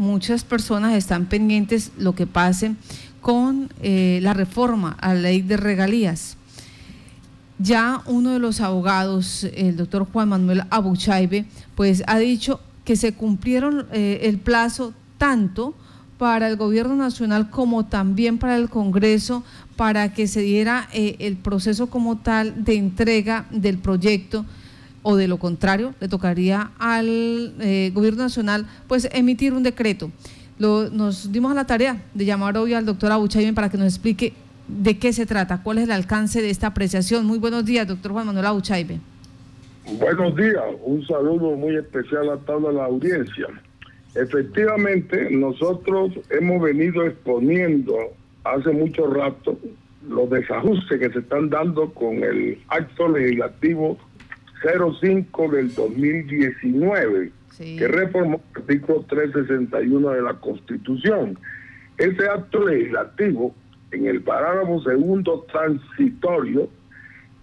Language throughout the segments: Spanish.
muchas personas están pendientes lo que pase con eh, la reforma a la ley de regalías. Ya uno de los abogados, el doctor Juan Manuel Abuchaibe, pues ha dicho que se cumplieron eh, el plazo tanto para el gobierno nacional como también para el Congreso para que se diera eh, el proceso como tal de entrega del proyecto o de lo contrario le tocaría al eh, gobierno nacional pues emitir un decreto. nos dimos a la tarea de llamar hoy al doctor Abuchaiben para que nos explique de qué se trata, cuál es el alcance de esta apreciación. Muy buenos días, doctor Juan Manuel Abuchaibe. Buenos días, un saludo muy especial a toda la audiencia. Efectivamente, nosotros hemos venido exponiendo hace mucho rato los desajustes que se están dando con el acto legislativo 05 del 2019, que reformó el artículo 361 de la Constitución. Ese acto legislativo, en el parágrafo segundo transitorio,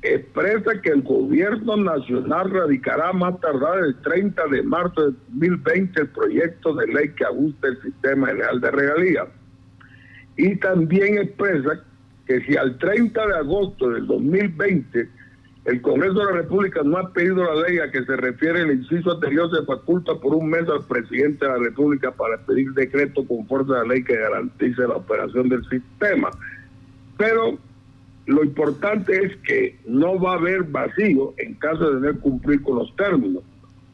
expresa que el gobierno nacional radicará más tardar el 30 de marzo de 2020 el proyecto de ley que ajuste el sistema general de regalías. Y también expresa que si al 30 de agosto del 2020 el Congreso de la República no ha pedido la ley a que se refiere el inciso anterior, se faculta por un mes al presidente de la República para pedir decreto con fuerza de la ley que garantice la operación del sistema. Pero lo importante es que no va a haber vacío en caso de no cumplir con los términos,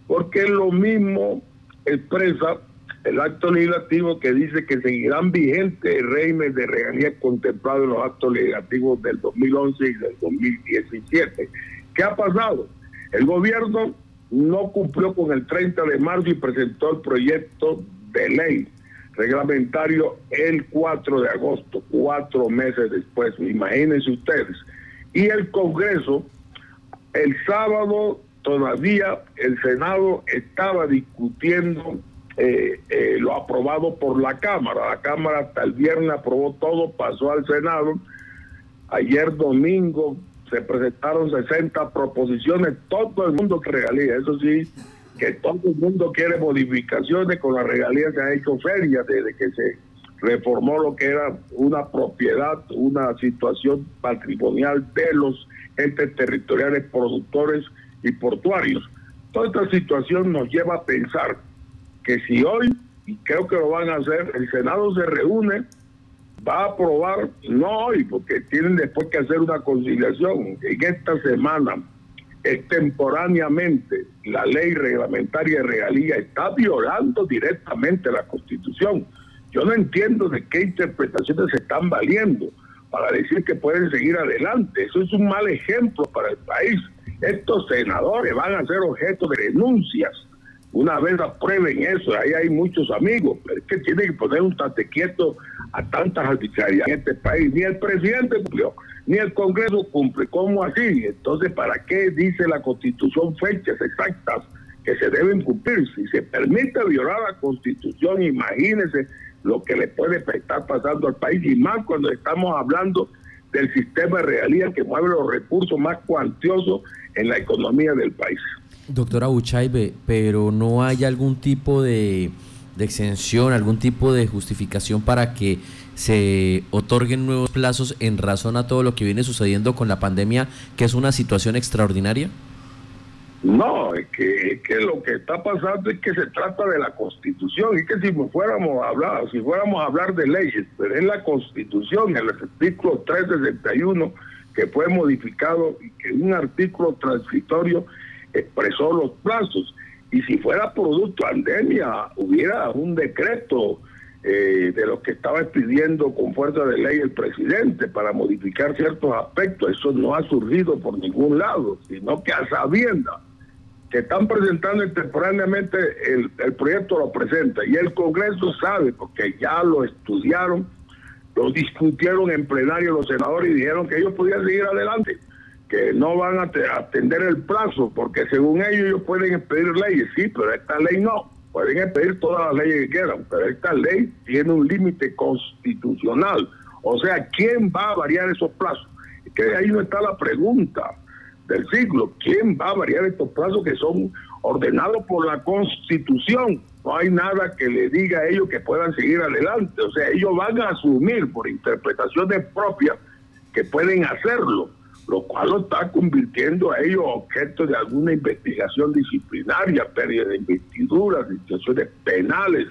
porque lo mismo expresa el acto legislativo que dice que seguirán vigentes el régimen de regalías contemplado en los actos legislativos del 2011 y del 2017. ¿Qué ha pasado? El gobierno no cumplió con el 30 de marzo y presentó el proyecto de ley reglamentario el 4 de agosto, cuatro meses después, imagínense ustedes. Y el Congreso, el sábado todavía el Senado estaba discutiendo eh, eh, lo aprobado por la Cámara. La Cámara hasta el viernes aprobó todo, pasó al Senado. Ayer domingo se presentaron 60 proposiciones, todo el mundo regalía, eso sí, que todo el mundo quiere modificaciones con la regalía se ha hecho feria desde que se reformó lo que era una propiedad, una situación patrimonial de los entes territoriales productores y portuarios. Toda esta situación nos lleva a pensar que si hoy, y creo que lo van a hacer, el Senado se reúne, va a aprobar, no hoy, porque tienen después que hacer una conciliación, en esta semana, extemporáneamente, la ley reglamentaria de regalía está violando directamente la Constitución. Yo no entiendo de qué interpretaciones se están valiendo para decir que pueden seguir adelante. Eso es un mal ejemplo para el país. Estos senadores van a ser objeto de denuncias una vez aprueben eso, ahí hay muchos amigos, pero es que tiene que poner un tate quieto a tantas arbitrariedades en este país. Ni el presidente cumplió, ni el Congreso cumple. ¿Cómo así? Entonces, ¿para qué dice la Constitución fechas exactas que se deben cumplir? Si se permite violar la Constitución, imagínese lo que le puede estar pasando al país, y más cuando estamos hablando del sistema de realidad que mueve los recursos más cuantiosos en la economía del país. Doctora Uchaibe, pero no hay algún tipo de, exención, algún tipo de justificación para que se otorguen nuevos plazos en razón a todo lo que viene sucediendo con la pandemia, que es una situación extraordinaria? No, es que, que lo que está pasando es que se trata de la Constitución y que si fuéramos a hablar, si fuéramos a hablar de leyes, pero es la Constitución, el artículo 361 que fue modificado y que un artículo transitorio expresó los plazos. Y si fuera producto pandemia, hubiera un decreto eh, de lo que estaba pidiendo con fuerza de ley el presidente para modificar ciertos aspectos. Eso no ha surgido por ningún lado, sino que a sabienda que están presentando temporalmente el, el proyecto lo presenta y el Congreso sabe porque ya lo estudiaron, lo discutieron en plenario los senadores y dijeron que ellos podían seguir adelante que no van a atender el plazo, porque según ellos ellos pueden expedir leyes, sí, pero esta ley no. Pueden expedir todas las leyes que quieran, pero esta ley tiene un límite constitucional. O sea, ¿quién va a variar esos plazos? Que ahí no está la pregunta del siglo. ¿Quién va a variar estos plazos que son ordenados por la Constitución? no hay nada que le diga a ellos que puedan seguir adelante. O sea, ellos van a asumir por interpretaciones propias que pueden hacerlo, lo cual lo está convirtiendo a ellos objeto de alguna investigación disciplinaria, pérdida de investiduras, situaciones penales.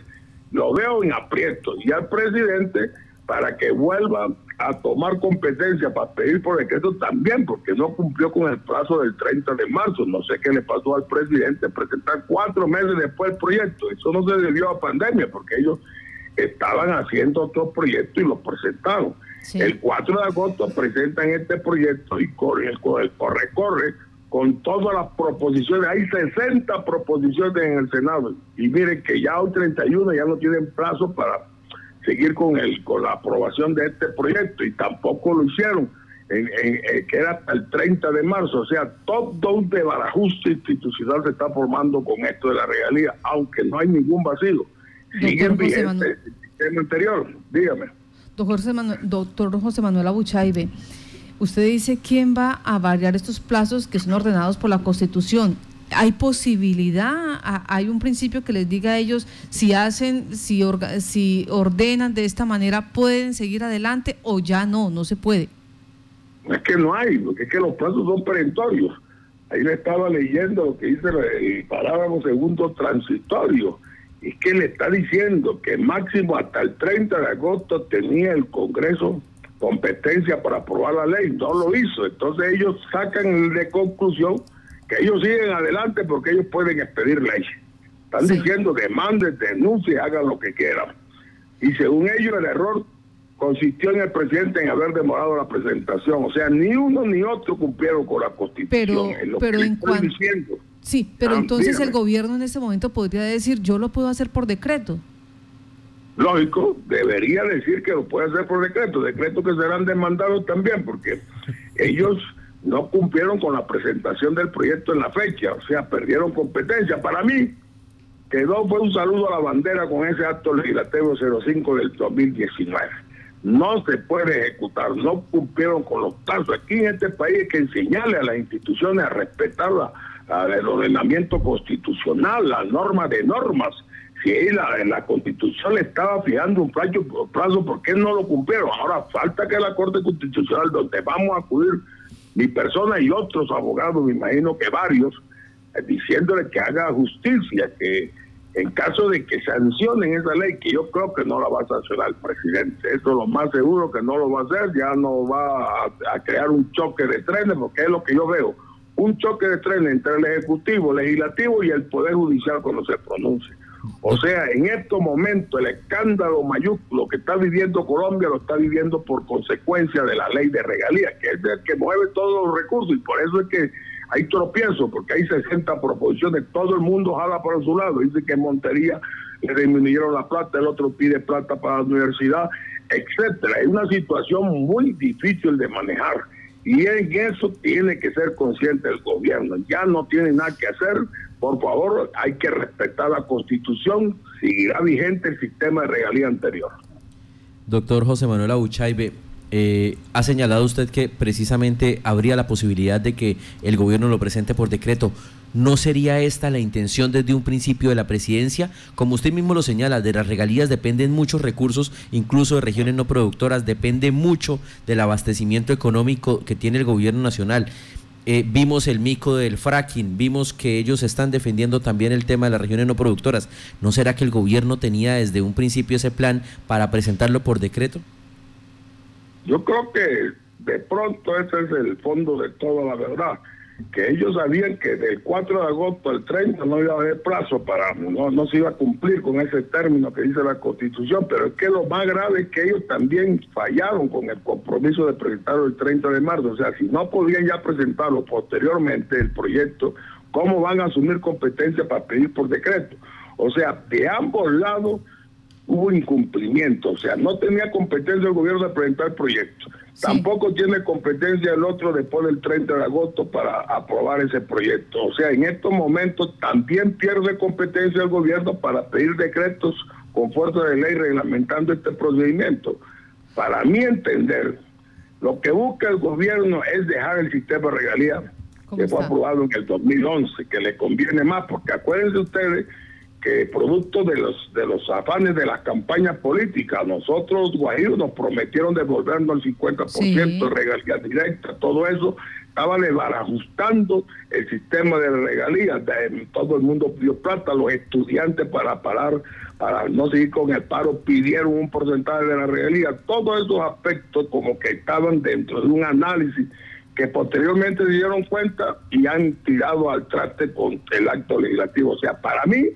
Lo veo en aprieto. Y al presidente, para que vuelva a tomar competencia para pedir por decreto también, porque no cumplió con el plazo del 30 de marzo. No sé qué le pasó al presidente presentar cuatro meses después el proyecto. Eso no se debió a pandemia, porque ellos estaban haciendo otro proyecto y lo presentaron. El 4 de agosto presentan este proyecto y corre, corre, corre, corre con todas las proposiciones. Hay 60 proposiciones en el Senado. Y miren que ya hoy 31 ya no tienen plazo para seguir con el con la aprobación de este proyecto. Y tampoco lo hicieron en, que era hasta el 30 de marzo. O sea todo un debarajuste institucional se está formando con esto de la regalía aunque no hay ningún vacío. Siguen vigente el sistema anterior. Dígame doctor José Manuel, doctor Abuchaibe usted dice quién va a variar estos plazos que son ordenados por la Constitución hay posibilidad, hay un principio que les diga a ellos si hacen, si, si ordenan de esta manera, pueden seguir adelante o ya no, no se puede. Es que no hay, porque es que los plazos son perentorios. Ahí le estaba leyendo lo que dice el parágrafo segundo transitorio. Es que le está diciendo que máximo hasta el 30 de agosto tenía el Congreso competencia para aprobar la ley, no lo hizo. Entonces ellos sacan de conclusión ellos siguen adelante porque ellos pueden expedir ley. Están diciendo demanden, denuncien, hagan lo que quieran. Y según ellos el error consistió en el presidente en haber demorado la presentación. O sea, ni uno ni otro cumplieron con la constitución. Pero, pero en cuanto... Sí, pero entonces el gobierno en ese momento podría decir, yo lo puedo hacer por decreto. Lógico, debería decir que lo puede hacer por decreto, decretos que serán demandados también, porque ellos no cumplieron con la presentación del proyecto en la fecha, o sea, perdieron competencia. Para mí, quedó fue un saludo a la bandera con ese acto legislativo 05 del 2019. No se puede ejecutar, no cumplieron con los plazos. Aquí en este país hay que enseñarle a las instituciones a respetar el ordenamiento constitucional, las normas de normas. Si la, la constitución le estaba fijando un plazo, plazo, ¿por qué no lo cumplieron? Ahora falta que la Corte Constitucional, donde vamos a acudir mi persona y otros abogados, me imagino que varios, eh, diciéndole que haga justicia, que en caso de que sancionen esa ley, que yo creo que no la va a sancionar el presidente, eso es lo más seguro que no lo va a hacer, ya no va a, crear un choque de trenes, porque es lo que yo veo, un choque de trenes entre el Ejecutivo, Legislativo y el Poder Judicial cuando se pronuncie. O sea, en estos momentos el escándalo mayúsculo que está viviendo Colombia lo está viviendo por consecuencia de la ley de regalías, que es el que mueve todos los recursos y por eso es que hay tropiezo, porque hay 60 proposiciones, todo el mundo jala para su lado, dice que Montería le disminuyeron la plata, el otro pide plata para la universidad, etcétera. Es una situación muy difícil de manejar y en eso tiene que ser consciente el gobierno. Ya no tiene nada que hacer por favor, hay que respetar la constitución, seguirá vigente el sistema de regalía anterior. Doctor José Manuel Abuchaibe, eh, ha señalado usted que precisamente habría la posibilidad de que el gobierno lo presente por decreto. ¿No sería esta la intención desde un principio de la presidencia? Como usted mismo lo señala, de las regalías dependen muchos recursos, incluso de regiones no productoras, depende mucho del abastecimiento económico que tiene el gobierno nacional. Eh, vimos el mico del fracking, vimos que ellos están defendiendo también el tema de las regiones no productoras. ¿No será que el gobierno tenía desde un principio ese plan para presentarlo por decreto? Yo creo que de pronto ese es el fondo de toda la verdad que ellos sabían que del 4 de agosto al 30 no iba a haber plazo para, no, se iba a cumplir con ese término que dice la Constitución, pero es que lo más grave es que ellos también fallaron con el compromiso de presentarlo el 30 de marzo, o sea, si no podían ya presentarlo posteriormente el proyecto, ¿cómo van a asumir competencia para pedir por decreto? O sea, de ambos lados hubo incumplimiento, o sea, no tenía competencia el gobierno de presentar el proyecto. Tampoco tiene competencia el otro después del 30 de agosto para aprobar ese proyecto. O sea, en estos momentos también pierde competencia el gobierno para pedir decretos con fuerza de ley reglamentando este procedimiento. Para mí entender, lo que busca el gobierno es dejar el sistema de regalía que fue aprobado en el 2011, que le conviene más, porque acuérdense ustedes que producto de los de los afanes de las campañas políticas, nosotros guajiros nos prometieron devolvernos el 50% de regalías directas, todo eso estaba ajustando el sistema de regalías, todo el mundo pidió plata, los estudiantes para parar, para no seguir con el paro, pidieron un porcentaje de la regalía, todos esos aspectos como que estaban dentro de un análisis que posteriormente se dieron cuenta y han tirado al traste con el acto legislativo. O sea, para mí,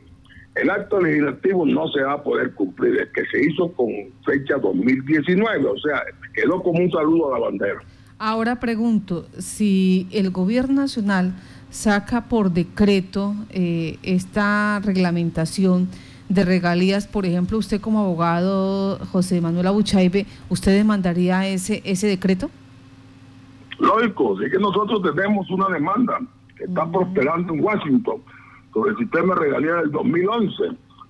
el acto legislativo no se va a poder cumplir, es que se hizo con fecha 2019, o sea, quedó como un saludo a la bandera. Ahora pregunto, si el gobierno nacional saca por decreto eh, esta reglamentación de regalías, por ejemplo, usted como abogado, José Manuel Abuchaibe, ¿usted demandaría ese, ese decreto? Lógico, sí que nosotros tenemos una demanda que está prosperando en Washington sobre el sistema de regalías del 2011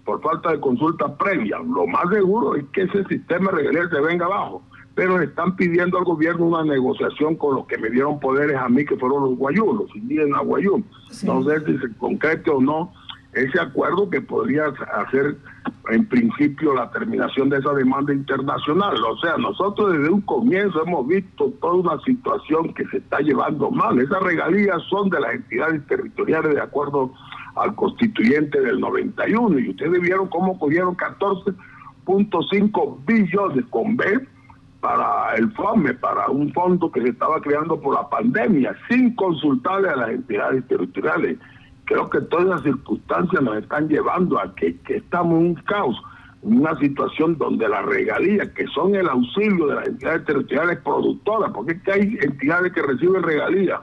por falta de consulta previa. Lo más seguro es que ese sistema de regalías se venga abajo pero están pidiendo al gobierno una negociación con los que me dieron poderes a mí, que fueron los guayú, los indígenas guayú. No sé si se concrete o no ese acuerdo que podría hacer en principio la terminación de esa demanda internacional. O sea, nosotros desde un comienzo hemos visto toda una situación que se está llevando mal. Esas regalías son de las entidades territoriales de acuerdo al constituyente del 91 y ustedes vieron cómo cogieron 14.5 billones con B para el FOME, para un fondo que se estaba creando por la pandemia, sin consultarle a las entidades territoriales. Creo que todas las circunstancias nos están llevando a que, estamos en un caos, en una situación donde las regalías, que son el auxilio de las entidades territoriales productoras, porque es que hay entidades que reciben regalías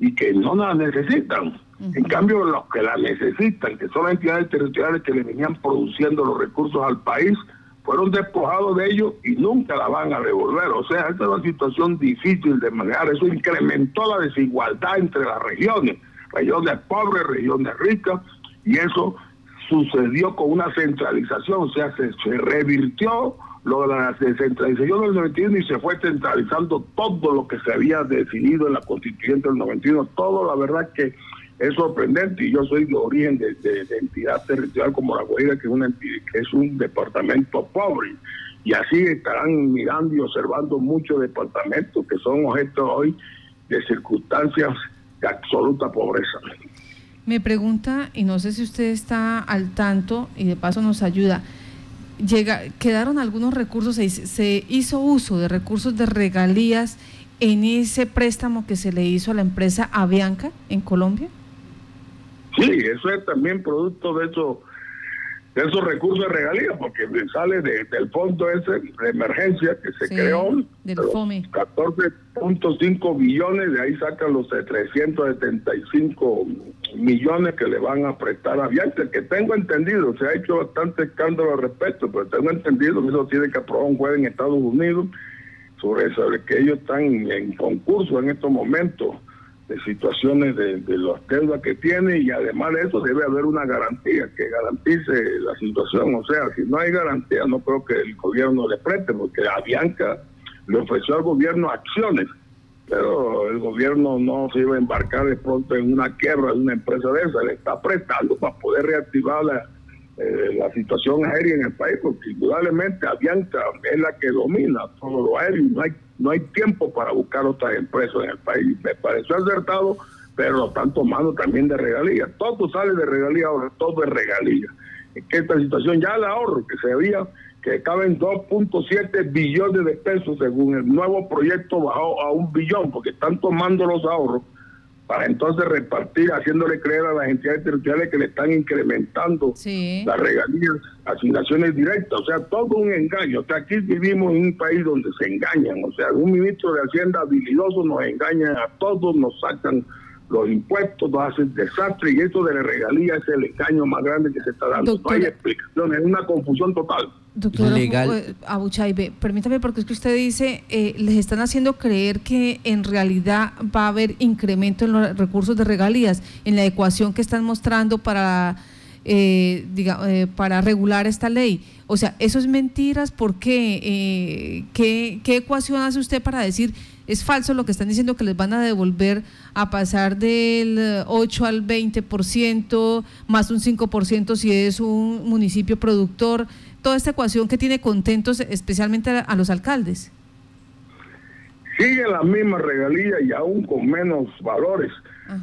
y que no las necesitan. En cambio, los que las necesitan, que son las entidades territoriales que le venían produciendo los recursos al país, fueron despojados de ellos y nunca la van a devolver. O sea, esta es una situación difícil de manejar. Eso incrementó la desigualdad entre las regiones, regiones pobres, regiones ricas, y eso sucedió con una centralización, o sea, se, revirtió lo de la descentralización del 91 y se fue centralizando todo lo que se había decidido en la constituyente del 91. Todo, la verdad que es sorprendente y yo soy de origen de, entidad territorial como la Guaira, que es, una, que es un departamento pobre. Y así estarán mirando y observando muchos departamentos que son objeto hoy de circunstancias de absoluta pobreza. Me pregunta, y no sé si usted está al tanto y de paso nos ayuda, llega, quedaron algunos recursos, se, se hizo uso de recursos de regalías en ese préstamo que se le hizo a la empresa Avianca en Colombia? Sí, eso es también producto de eso de esos recursos de regalía, porque sale del fondo ese de emergencia que se creó, del 14.5 billones, de ahí sacan los 375 millones que le van a prestar a Bianca, que tengo entendido, se ha hecho bastante escándalo al respecto, pero tengo entendido que eso tiene que aprobar un juez en Estados Unidos sobre, sobre que ellos están en concurso en estos momentos de situaciones de, de las deudas que tiene y además de eso debe haber una garantía que garantice la situación. O sea, si no hay garantía no creo que el gobierno le preste porque a le ofreció al gobierno acciones, pero el gobierno no se iba a embarcar de pronto en una quiebra de una empresa de esa, le está prestando para poder reactivar la, eh, la situación aérea en el país, porque indudablemente Avianca es la que domina todo lo aéreo no hay, no hay tiempo para buscar otras empresas en el país. Me pareció acertado, pero lo están tomando también de regalías. Todo sale de regalías ahora, todo es regalía. Es que esta situación ya el ahorro que se había, que caben 2.7 billones de pesos según el nuevo proyecto bajó a un billón, porque están tomando los ahorros para entonces repartir, haciéndole creer a las entidades territoriales que le están incrementando las regalías, asignaciones directas, o sea, todo un engaño. O sea, aquí vivimos en un país donde se engañan, o sea, un ministro de Hacienda habilidoso nos engaña a todos, nos sacan los impuestos, nos hacen desastre y esto de la regalía es el engaño más grande que se está dando. no hay explicación, es una confusión total. Doctor Legal. Abuchaibe, permítame porque es que usted dice, eh, les están haciendo creer que en realidad va a haber incremento en los recursos de regalías, en la ecuación que están mostrando para eh, eh, para regular esta ley. O sea, eso es mentiras. ¿Por qué? Eh, ¿qué, ¿Qué ecuación hace usted para decir es falso lo que están diciendo que les van a devolver a pasar del 8 al 20%, más un 5% si es un municipio productor? Toda esta ecuación que tiene contentos especialmente a, los alcaldes. Sigue la misma regalía y aún con menos valores.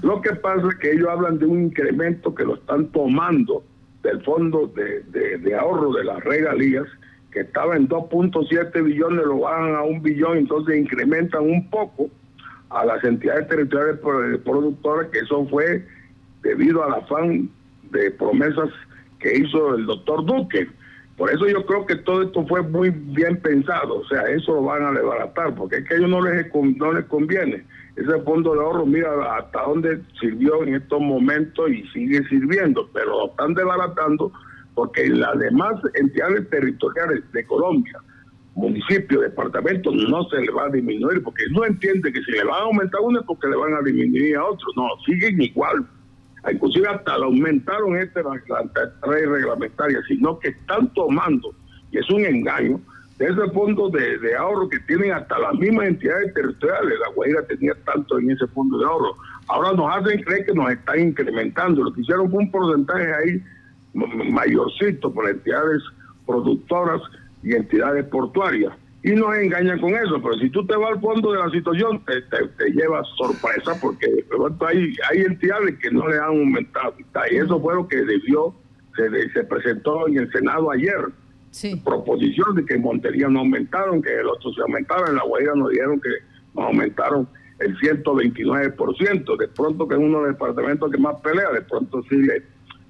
Lo que pasa es que ellos hablan de un incremento que lo están tomando del fondo de, ahorro de las regalías, que estaba en 2.7 billones, lo bajan a un billón, entonces incrementan un poco a las entidades territoriales productoras, que eso fue debido al afán de promesas que hizo el doctor Duque. Por eso yo creo que todo esto fue muy bien pensado, o sea, eso lo van a desbaratar, porque es que a ellos no les, no les conviene ese fondo de ahorro, mira hasta dónde sirvió en estos momentos y sigue sirviendo, pero lo están desbaratando porque las demás entidades territoriales de Colombia, municipios, departamentos, no se le va a disminuir, porque no entiende que si le van a aumentar uno es porque le van a disminuir a otros, no, siguen igual. Inclusive hasta lo aumentaron este, la, ley reglamentaria, sino que están tomando, y es un engaño, de ese fondo de, ahorro que tienen hasta las mismas entidades territoriales. La Guaira tenía tanto en ese fondo de ahorro. Ahora nos hacen creer que nos están incrementando. Lo que hicieron fue un porcentaje ahí mayorcito por entidades productoras y entidades portuarias. Y nos engañan con eso, pero si tú te vas al fondo de la situación, te, te, llevas sorpresa porque hay, hay entidades que no le han aumentado. Y eso fue lo que debió, se, se presentó en el Senado ayer proposición de que en Montería no aumentaron, que el otro se aumentaron, en La Guaira nos dijeron que nos aumentaron el 129%, de pronto que es uno de los departamentos que más pelea, de pronto sí le,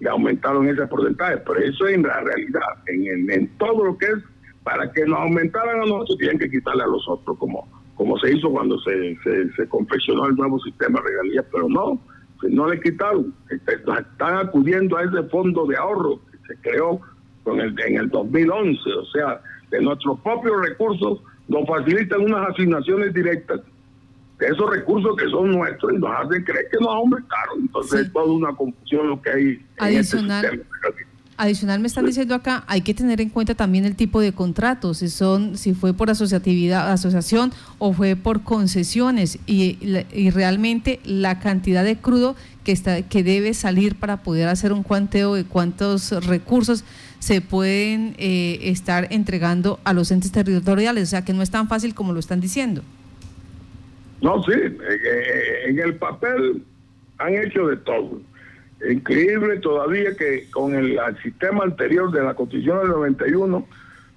aumentaron ese porcentaje, pero eso es en la realidad, en, en, todo lo que es, para que nos aumentaran a nosotros tienen que quitarle a los otros, como, como se hizo cuando se, se, confeccionó el nuevo sistema de regalías, pero no, no le quitaron, están acudiendo a ese fondo de ahorro que se creó con el, en el 2011, o sea, de nuestros propios recursos nos facilitan unas asignaciones directas esos recursos que son nuestros y nos hacen creer que nos aumentaron. Entonces es toda una confusión lo que hay en este Adicional. Adicional me están diciendo acá, hay que tener en cuenta también el tipo de contratos, si son, si fue por asociatividad, asociación o fue por concesiones y, y realmente la cantidad de crudo que está, que debe salir para poder hacer un cuanteo de cuántos recursos se pueden eh, estar entregando a los entes territoriales, o sea que no es tan fácil como lo están diciendo. No, sí, eh, en el papel han hecho de todo. Increíble todavía que con el, sistema anterior de la Constitución del 91,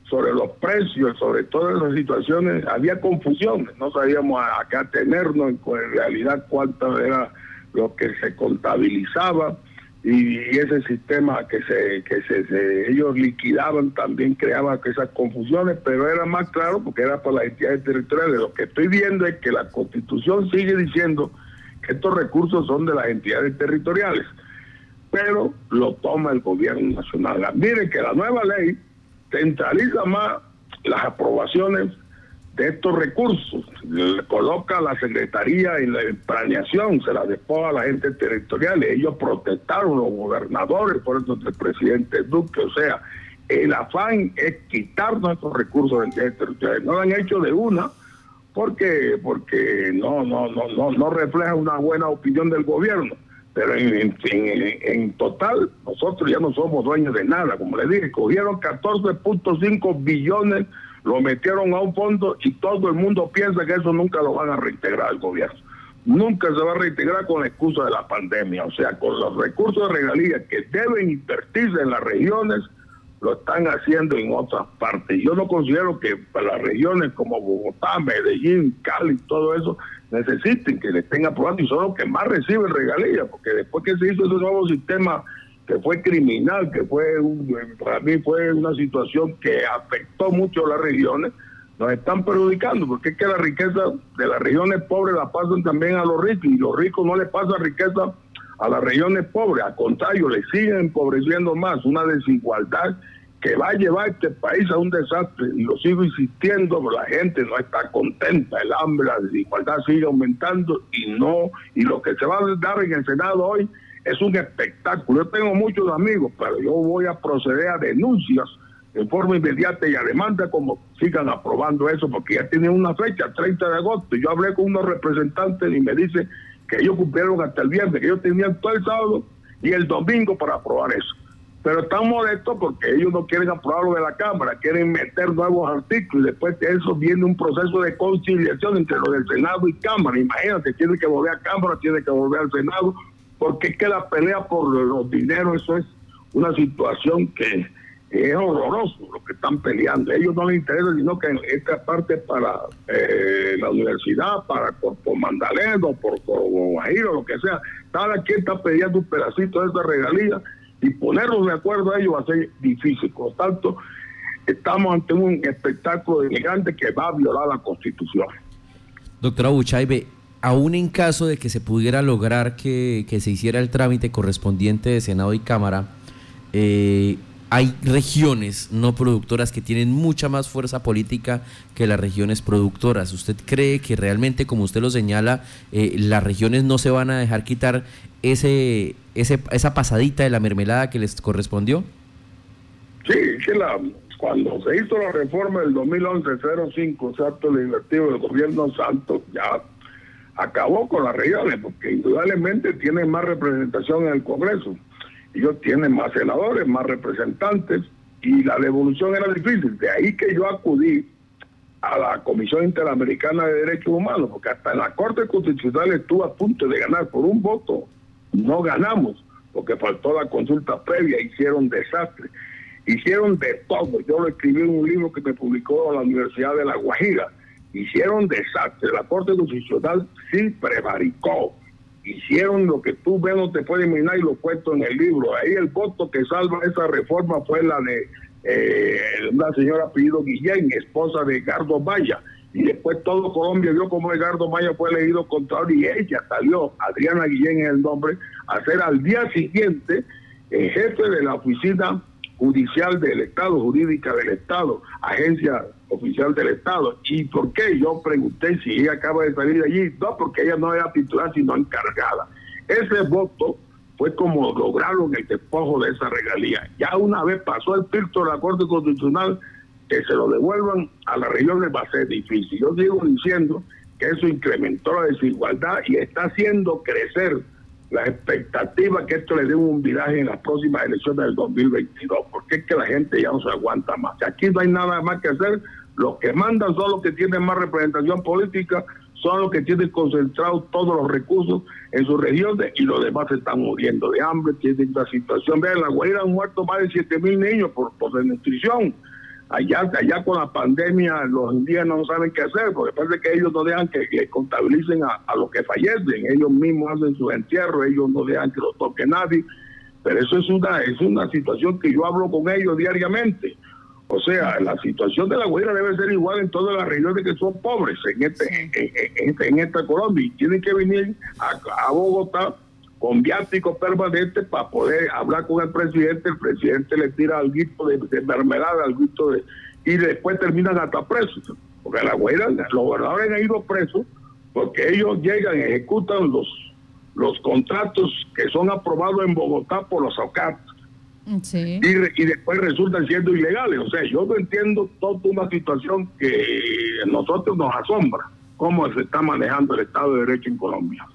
sobre los precios, sobre todas esas situaciones, había confusiones, no sabíamos a, qué atenernos, en realidad cuánto era lo que se contabilizaba y, ese sistema que se que se, ellos liquidaban también creaba esas confusiones, pero era más claro porque era por las entidades territoriales. Lo que estoy viendo es que la Constitución sigue diciendo que estos recursos son de las entidades territoriales, pero lo toma el gobierno nacional. Miren que la nueva ley centraliza más las aprobaciones de estos recursos. Coloca a la Secretaría en la planeación, se la dejó a la gente territorial. Ellos protestaron, los gobernadores, por eso el presidente Duque. O sea, el afán es quitar nuestros recursos del territorial. No lo han hecho de una porque porque no no no no no refleja una buena opinión del gobierno pero en, en, total nosotros ya no somos dueños de nada como le dije cogieron 14.5 billones lo metieron a un fondo y todo el mundo piensa que eso nunca lo van a reintegrar al gobierno. Nunca se va a reintegrar con la excusa de la pandemia, o sea, con los recursos de regalías que deben invertirse en las regiones, lo están haciendo en otras partes. Yo no considero que para las regiones como Bogotá, Medellín, Cali, todo eso, necesiten que le estén aprobando y son los que más reciben regalías, porque después que se hizo ese nuevo sistema que fue criminal, que fue un, para mí fue una situación que afectó mucho a las regiones, nos están perjudicando, porque es que la riqueza de las regiones pobres la pasan también a los ricos, y los ricos no les pasa riqueza a las regiones pobres, al contrario, le siguen empobreciendo más, una desigualdad que va a llevar este país a un desastre, y lo sigo insistiendo, la gente no está contenta, el hambre, la desigualdad sigue aumentando, y no, y lo que se va a dar en el Senado hoy es un espectáculo. Yo tengo muchos amigos, pero yo voy a proceder a denuncias en forma inmediata y a demanda como sigan aprobando eso, porque ya tienen una fecha, 30 de agosto. Yo hablé con unos representantes y me dice que ellos cumplieron hasta el viernes, que ellos tenían todo el sábado y el domingo para aprobar eso. Pero están molestos porque ellos no quieren aprobarlo de la Cámara, quieren meter nuevos artículos y después de eso viene un proceso de conciliación entre lo del Senado y Cámara. Imagínate, tiene que volver a Cámara, tiene que volver al Senado, porque es que la pelea por los dineros, eso es una situación que es horroroso lo que están peleando. ellos no les interesa, sino que esta parte para eh, la universidad, para por, Mandaleno, por, Guajiro, lo que sea, cada quien está pidiendo un pedacito de esa regalía y ponerlos de acuerdo a ellos va a ser difícil. Por lo tanto, estamos ante un espectáculo gigante que va a violar la Constitución. Doctora Buchaibe, aún en caso de que se pudiera lograr que, se hiciera el trámite correspondiente de Senado y Cámara, eh, hay regiones no productoras que tienen mucha más fuerza política que las regiones productoras. ¿Usted cree que realmente, como usted lo señala, eh, las regiones no se van a dejar quitar ese, ese, esa pasadita de la mermelada que les correspondió? Sí, que la, cuando se hizo la reforma del 2011-05, exacto legislativo del gobierno Santos, ya acabó con las regiones, porque indudablemente tienen más representación en el Congreso ellos tienen más senadores, más representantes, y la devolución era difícil. De ahí que yo acudí a la Comisión Interamericana de Derechos Humanos, porque hasta en la Corte Constitucional estuvo a punto de ganar por un voto. No ganamos, porque faltó la consulta previa, hicieron desastre. Hicieron de todo. Yo lo escribí en un libro que me publicó la Universidad de La Guajira. Hicieron desastre. La Corte Constitucional sí prevaricó hicieron lo que tú ves, no te puedes imaginar y lo cuento en el libro. Ahí el voto que salva esa reforma fue la de eh, señora apellido Guillén, esposa de Gardo Maya. Y después todo Colombia vio como Edgardo Maya fue elegido contrario y ella salió, Adriana Guillén es el nombre, a ser al día siguiente el jefe de la oficina judicial del Estado, jurídica del Estado, agencia oficial del Estado. ¿Y por qué? Yo pregunté si ella acaba de salir de allí. No, porque ella no era titular, sino encargada. Ese voto fue como lograron el despojo de esa regalía. Ya una vez pasó el filtro de la Corte Constitucional, que se lo devuelvan a las regiones va a ser difícil. Yo sigo diciendo que eso incrementó la desigualdad y está haciendo crecer la expectativa que esto le dé un viraje en las próximas elecciones del 2022, porque es que la gente ya no se aguanta más. Aquí no hay nada más que hacer, los que mandan son los que tienen más representación política, son los que tienen concentrados todos los recursos en sus regiones y los demás se están muriendo de hambre, tienen la situación. Vean, en la Guaira han muerto más de 7 mil niños por, por desnutrición allá, allá con la pandemia los indígenas no saben qué hacer, porque parece que ellos no dejan que, contabilicen a, a, los que fallecen, ellos mismos hacen su entierro, ellos no dejan que lo toque nadie, pero eso es una, es una situación que yo hablo con ellos diariamente. O sea, la situación de la huelga debe ser igual en todas las regiones que son pobres en este, en, en, esta Colombia. Y tienen que venir a, a Bogotá con viático permanente para poder hablar con el presidente, el presidente le tira algo de, de mermelada, algo de, y después terminan hasta presos. Porque la huelga, los gobernadores han ido presos porque ellos llegan ejecutan los, los contratos que son aprobados en Bogotá por los OCAT. Y, y, después resultan siendo ilegales. O sea, yo no entiendo toda una situación que a nosotros nos asombra, cómo se está manejando el Estado de Derecho en Colombia.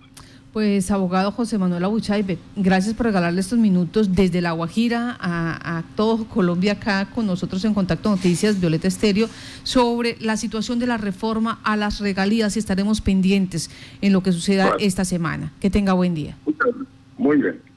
Pues abogado José Manuel Abuchaibe, gracias por regalarle estos minutos desde La Guajira a, todo Colombia acá con nosotros en Contacto Noticias, Violeta Estéreo, sobre la situación de la reforma a las regalías y estaremos pendientes en lo que suceda esta semana. Que tenga buen día. Muy bien.